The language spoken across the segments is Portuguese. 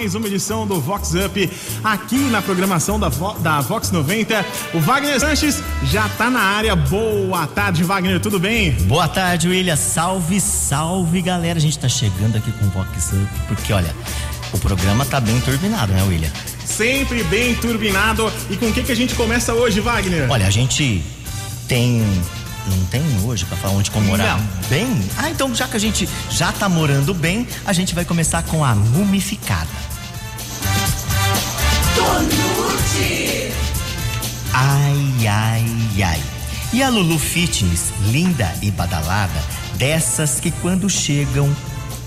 mais uma edição do Vox Up aqui na programação da, Vo da Vox 90. O Wagner Sanches já tá na área. Boa tarde, Wagner, tudo bem? Boa tarde, William. Salve, salve, galera. A gente tá chegando aqui com o Vox Up porque, olha, o programa tá bem turbinado, né, William? Sempre bem turbinado. E com o que, que a gente começa hoje, Wagner? Olha, a gente tem não tem hoje para falar onde morar bem? Ah, então já que a gente já tá morando bem, a gente vai começar com a mumificada. Tonute! Ai, ai, ai. E a Lulu Fitness, linda e badalada, dessas que quando chegam,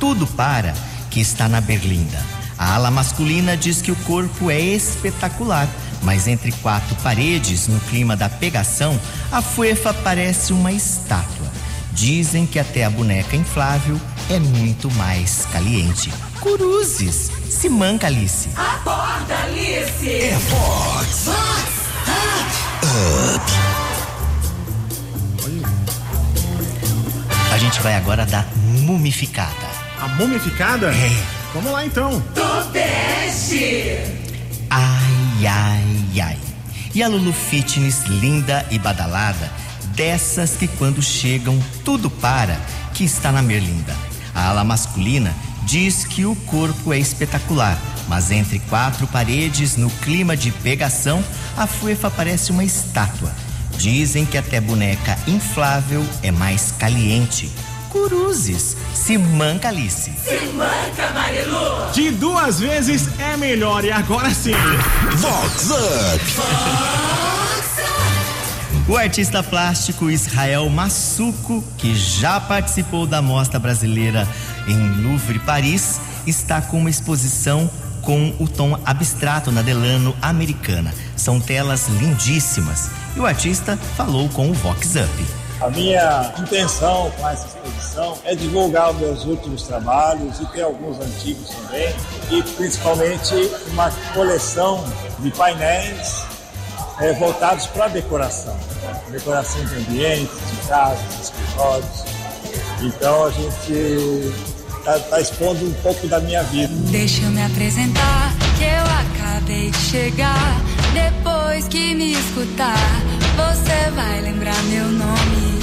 tudo para, que está na Berlinda. A ala masculina diz que o corpo é espetacular mas entre quatro paredes, no clima da pegação, a fuefa parece uma estátua. Dizem que até a boneca inflável é muito mais caliente. Cruzes, se manca, Alice. Acorda, Alice! É Fox! Fox! Up! A gente vai agora dar mumificada. A mumificada? É. Vamos lá então. Tobeste! Ai, ai, ai. E a Lulu Fitness, linda e badalada, dessas que quando chegam tudo para, que está na Merlinda. A ala masculina diz que o corpo é espetacular, mas entre quatro paredes, no clima de pegação, a fuefa parece uma estátua. Dizem que até boneca inflável é mais caliente. Cruzes, se manca Alice. Se manca, Marilu! De duas vezes é melhor. E agora sim. Vox Up! O artista plástico Israel Massuco, que já participou da Mostra Brasileira em Louvre, Paris, está com uma exposição com o tom abstrato na Delano americana. São telas lindíssimas. E o artista falou com o Vox Up. A minha intenção com essa exposição é divulgar os meus últimos trabalhos e ter alguns antigos também, e principalmente uma coleção de painéis é, voltados para a decoração, decoração de ambientes, de casas, de escritórios. Então a gente está tá expondo um pouco da minha vida. Deixa eu me apresentar, que eu acabei de chegar. Depois que me escutar, você vai lembrar meu nome.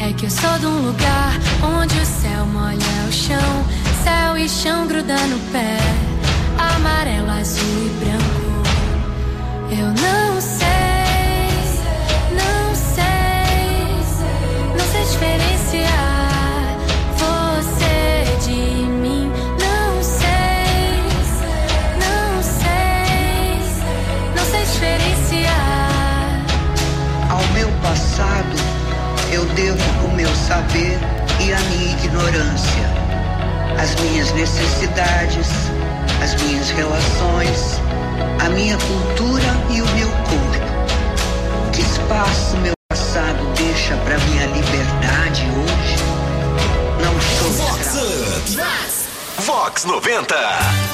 É que eu sou de um lugar onde o céu molha o chão, céu e chão grudando no pé, amarelo, azul e branco. Eu não sei, não sei, não sei diferenciar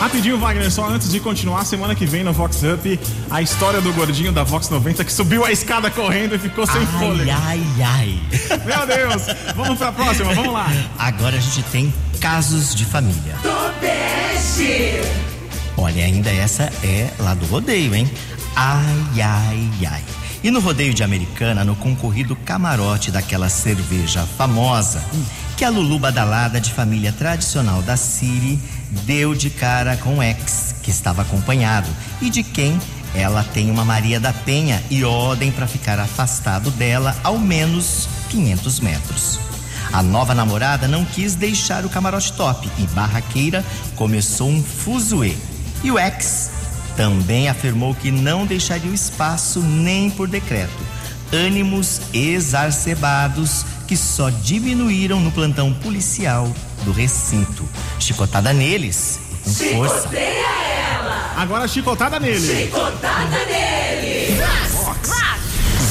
Rapidinho, Wagner, só antes de continuar, semana que vem no Vox Up, a história do gordinho da Vox 90 que subiu a escada correndo e ficou sem fôlego. Ai, ai, ai. Meu Deus! Vamos pra próxima, vamos lá. Agora a gente tem casos de família. Olha, ainda essa é lá do rodeio, hein? Ai, ai, ai. E no rodeio de Americana, no concorrido camarote daquela cerveja famosa, que a Lulu Badalada, de família tradicional da Siri, deu de cara com o ex, que estava acompanhado, e de quem ela tem uma Maria da Penha e ordem para ficar afastado dela ao menos 500 metros. A nova namorada não quis deixar o camarote top e Barraqueira começou um fuzuê. E o ex também afirmou que não deixaria o espaço nem por decreto. Ânimos exacerbados que só diminuíram no plantão policial do recinto. Chicotada neles e com força. Ela! Agora chicotada nele. Chicotada nele!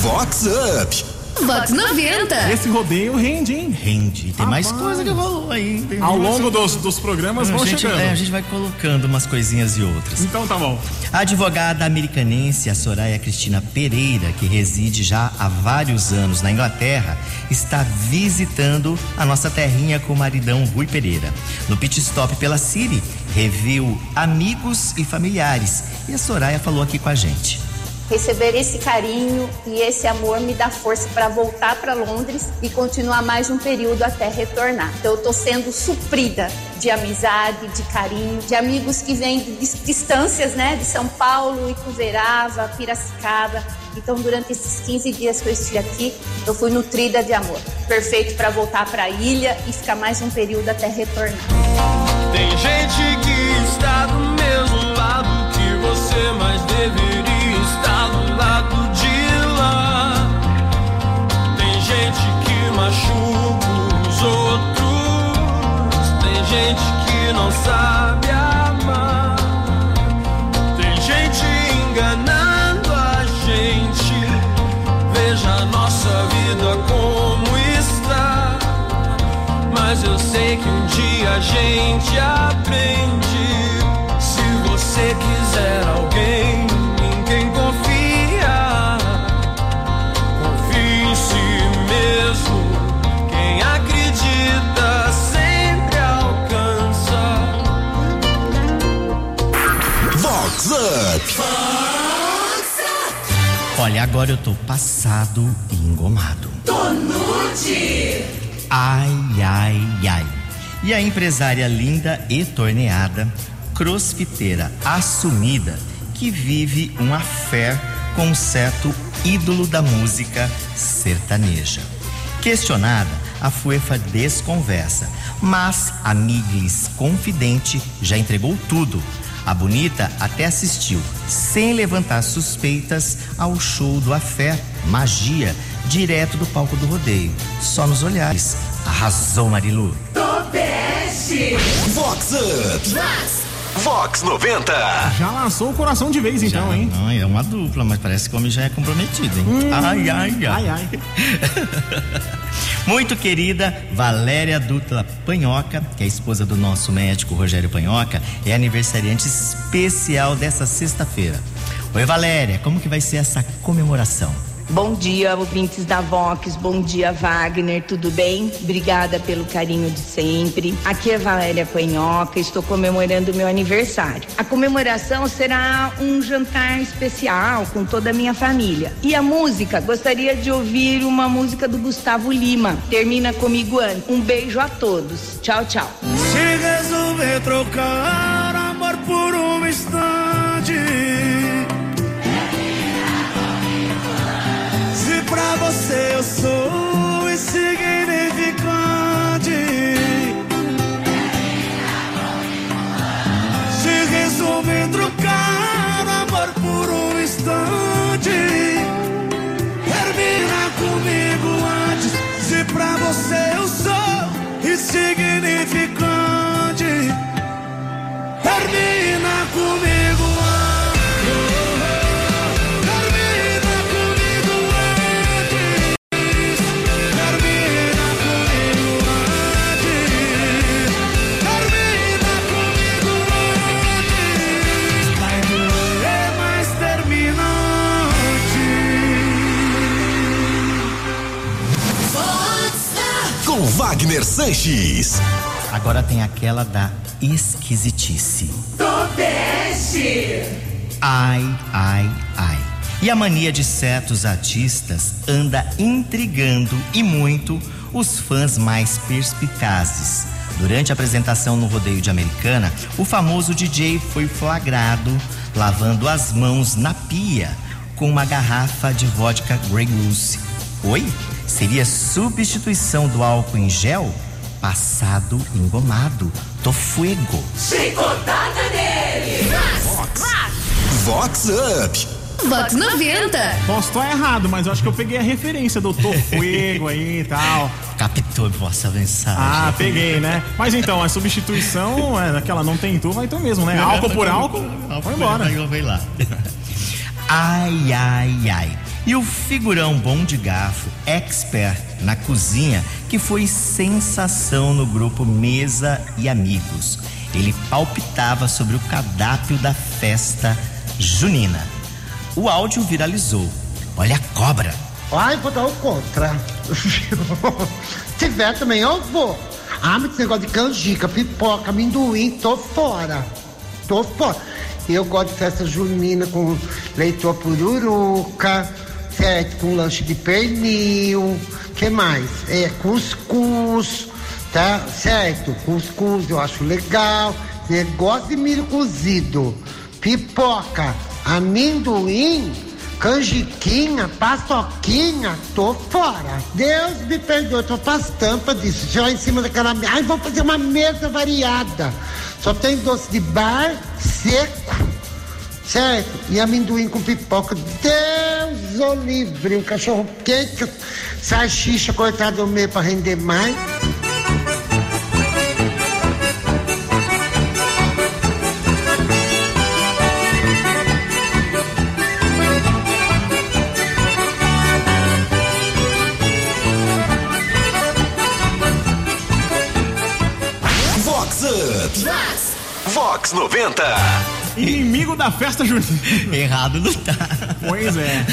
Vox Up! Vox 90. Esse rodeio rende, hein? Rende. Tem mais Rapaz. coisa que rolou aí. Tem Ao longo dos, dos programas a vão gente, chegando. é, a gente vai colocando umas coisinhas e outras. Então tá bom. A advogada americanense, a Soraya Cristina Pereira, que reside já há vários anos na Inglaterra, está visitando a nossa terrinha com o maridão Rui Pereira. No pit stop pela Siri, reviu amigos e familiares. E a Soraya falou aqui com a gente. Receber esse carinho e esse amor me dá força para voltar para Londres e continuar mais um período até retornar. Então eu estou sendo suprida de amizade, de carinho, de amigos que vêm de dis- distâncias, né, de São Paulo, Ituverava, Piracicaba. Então durante esses 15 dias que eu estive aqui, eu fui nutrida de amor. Perfeito para voltar para a ilha e ficar mais um período até retornar. Tem gente que está do mesmo não sabe amar. Tem gente enganando a gente. Veja a nossa vida como está. Mas eu sei que um dia a gente aprende. Se você quiser alguém Olha, agora eu tô passado e engomado. Tonute. Ai, ai, ai. E a empresária linda e torneada, crossfiteira assumida, que vive um affair com um certo ídolo da música sertaneja. Questionada, a Fuefa desconversa, mas a Miglis confidente já entregou tudo. A bonita até assistiu, sem levantar suspeitas, ao show do Afé Magia, direto do palco do rodeio. Só nos olhares. Arrasou, Marilu. Topeste. Vox Up. Vox 90. Já laçou o coração de vez, então, hein? Não, é uma dupla, mas parece que o homem já é comprometido, hein? Ai, ai, ai. Ai, ai. Muito querida Valéria Dutla Panhoca, que é a esposa do nosso médico Rogério Panhoca, é aniversariante especial dessa sexta-feira. Oi, Valéria, como que vai ser essa comemoração? Bom dia, ouvintes da Vox. Bom dia, Wagner. Tudo bem? Obrigada pelo carinho de sempre. Aqui é Valéria Panhoca. Estou comemorando meu aniversário. A comemoração será um jantar especial com toda a minha família. E a música? Gostaria de ouvir uma música do Gustavo Lima. Termina comigo antes. Um beijo a todos. Tchau, tchau. Se resolver trocar Agora tem aquela da esquisitice. Topeste. Ai, ai, ai. E a mania de certos artistas anda intrigando e muito os fãs mais perspicazes. Durante a apresentação no rodeio de Americana, o famoso DJ foi flagrado lavando as mãos na pia com uma garrafa de vodka Grey Goose. Oi? Seria substituição do álcool em gel? Passado engomado. Tô fuego. Chicotada nele. Vox Up. Vox 90. Posso estar errado, mas eu acho que eu peguei a referência do Tô Fuego aí e tal. Captou vossa mensagem. Ah, peguei, né? Mas então, a substituição é aquela não tem tu, vai tu mesmo, né? Álcool por álcool, foi embora. Vai lá. Ai, ai, ai. E o figurão bom de garfo, expert na cozinha, que foi sensação no grupo Mesa e Amigos. Ele palpitava sobre o cardápio da festa junina. O áudio viralizou. Olha a cobra. Ai, vou dar o contra. Se tiver também, eu vou. Ah, mas esse negócio de canjica, pipoca, amendoim, tô fora. Tô fora. Eu gosto de festa junina com leitor pururuca, certo? Com lanche de pernil, que mais? É, cuscuz, tá? Certo? Cuscuz eu acho legal. Negócio de milho cozido, pipoca, amendoim, canjiquinha, paçoquinha, tô fora. Deus me perdoe, tô faz tampa disso. Já em cima daquela. Ai, vou fazer uma mesa variada. Só tem doce de bar, seco, certo? E amendoim com pipoca. Deus o livre, um cachorro quente, salsicha cortada no meio pra render mais. Vox Up. Vox 90. Inimigo da festa junina. Errado não tá. Pois é.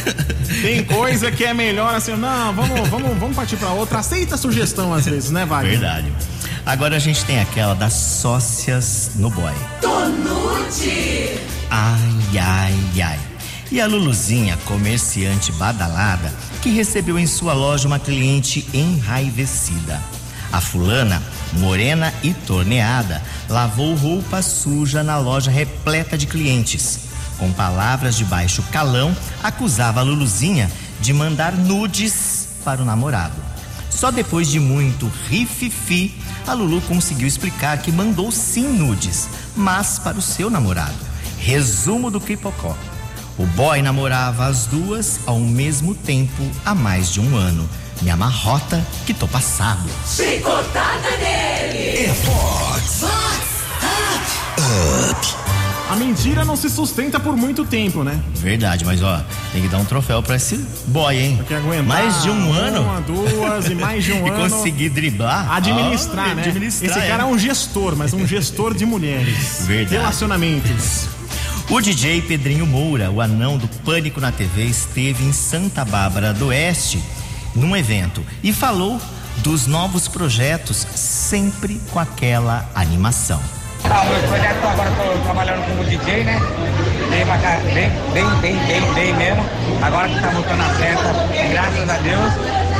Tem coisa que é melhor assim, não, vamos, vamos, vamos partir pra outra. Aceita a sugestão às vezes, né, Wagner? Verdade. Agora a gente tem aquela das sócias no boy. Tonute. Ai, ai, ai. E a Luluzinha, comerciante badalada, que recebeu em sua loja uma cliente enraivecida. A fulana, morena e torneada, lavou roupa suja na loja repleta de clientes. Com palavras de baixo calão, acusava a Luluzinha de mandar nudes para o namorado. Só depois de muito rififi, a Lulu conseguiu explicar que mandou sim nudes, mas para o seu namorado. Resumo do Cripocó. O boy namorava as duas ao mesmo tempo há mais de um ano. Me amarrota que tô passado. Chicotada nele. É Vox Up. A mentira não se sustenta por muito tempo, né? Verdade, mas ó, tem que dar um troféu pra esse boy, hein? Tem que aguentar mais de um uma, ano. duas e mais de um e ano. conseguir driblar. Administrar, ó, né? Administrar, Esse cara é um gestor, mas um gestor de mulheres. Verdade. Relacionamentos. O DJ Pedrinho Moura, o anão do Pânico na TV, esteve em Santa Bárbara do Oeste num evento e falou dos novos projetos, sempre com aquela animação. Ah, meus projetos agora estou trabalhando como DJ, né? Bem, baca- bem, bem, bem, bem, bem mesmo. Agora que tá voltando a festa, graças a Deus.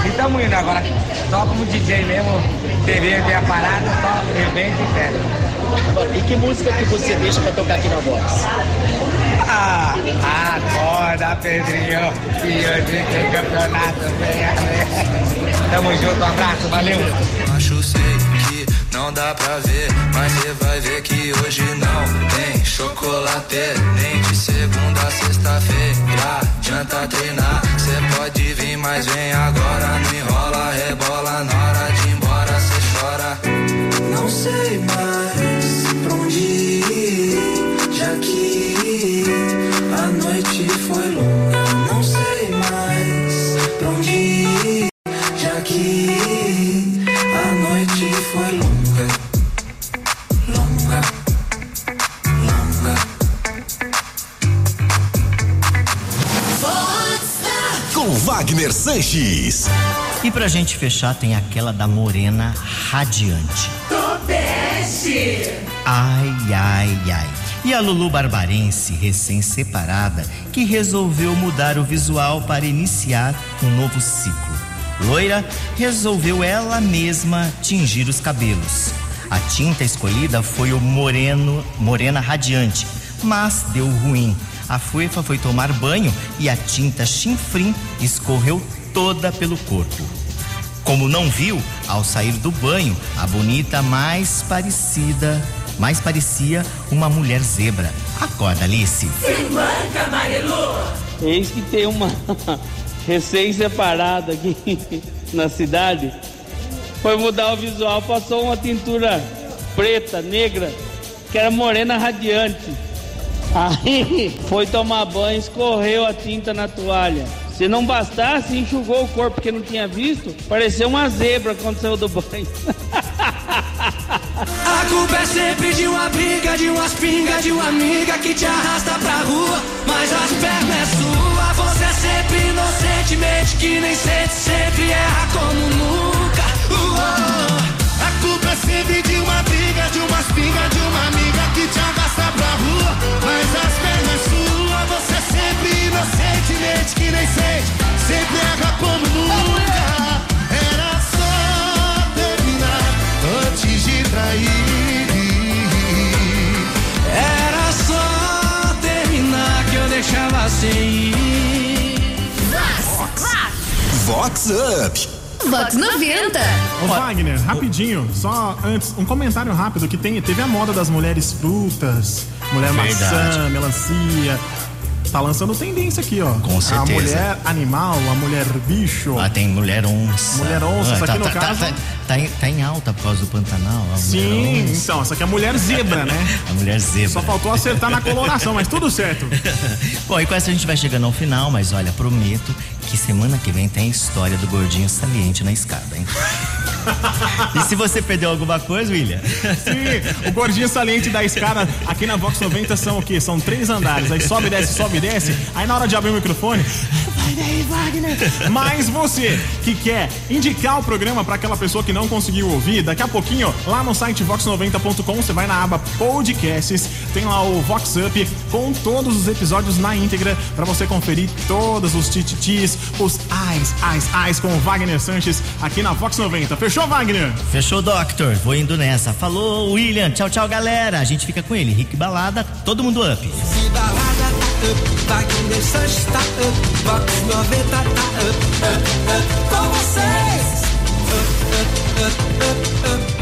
E estamos indo agora só como DJ mesmo, TV, ver a parada, só evento e festa. E que música que você deixa pra tocar aqui na Vox? Acorda, Pedrinho, que hoje tem campeonato. venha. Tamo junto, um abraço, valeu. Acho que não dá pra ver, mas você vai ver que hoje não tem chocolate. Nem de segunda a sexta-feira, adianta treinar. Cê pode vir, mas vem agora. Com Wagner Sanches. E pra gente fechar, tem aquela da morena radiante. Topeste. Ai, ai, ai. E a Lulu Barbarense, recém-separada, que resolveu mudar o visual para iniciar um novo ciclo. Loira resolveu ela mesma tingir os cabelos. A tinta escolhida foi o moreno, morena radiante, mas deu ruim. A fofa foi tomar banho e a tinta chinfrim escorreu toda pelo corpo. Como não viu, ao sair do banho, a bonita mais parecida, mais parecia uma mulher zebra. Acorda, Alice. Se manca, Marilu. Eis que tem uma recém-separada aqui na cidade. Foi mudar o visual, passou uma tintura preta, negra, que era morena radiante. Aí foi tomar banho, escorreu a tinta na toalha. Se não bastasse, enxugou o corpo porque não tinha visto, pareceu uma zebra quando saiu do banho. A culpa é sempre de uma briga, de umas pingas, de uma amiga que te arrasta pra rua. Mas as pernas é sua, você é sempre inocentemente que nem sente, sempre erra como nunca. Uou. A culpa é sempre de uma briga, de umas pingas, de uma amiga que te arrasta pra rua. Mas as pernas sua, você é sempre inocentemente que nem sente, sempre erra como nunca. Era só terminar antes de trair. Era só terminar que eu deixava sem ir. Vox Up. Vox 90. Ô Wagner, rapidinho, só antes, um comentário rápido que tem, teve a moda das mulheres frutas, mulher maçã, Verdade. melancia. Tá lançando tendência aqui, ó. Com A certeza. mulher animal, a mulher bicho. Ah, tem mulher onça. Mulher onça, Ah, tá, aqui no tá, caso- Tá, tá em, tá em alta por causa do Pantanal. a Sim, então, essa aqui é a mulher zebra, né? A mulher zebra. Só faltou acertar na coloração, mas tudo certo. Bom, e com essa a gente vai chegando ao final, mas olha, prometo que semana que vem tem história do gordinho saliente na escada, hein? e se você perdeu alguma coisa, William? Sim, o gordinho saliente da escada aqui na Vox 90 são o quê? São três andares. Aí sobe, desce, sobe, desce. Aí na hora de abrir o microfone, vai daí, Wagner. Mas você que quer indicar o programa para aquela pessoa que não conseguiu ouvir, daqui a pouquinho, lá no site vox90.com, você vai na aba podcasts, tem lá o Vox Up com todos os episódios na íntegra para você conferir todos os tititis, os ais, ais, ais com o Wagner Sanches aqui na Vox 90. Fechou, Wagner? Fechou, Doctor? Vou indo nessa. Falou, William. Tchau, tchau, galera. A gente fica com ele. Rick Balada, todo mundo up. Se balada tá up, Wagner Sanches tá up, Vox 90 tá up, up, up, com vocês. Up, up, up, up, up.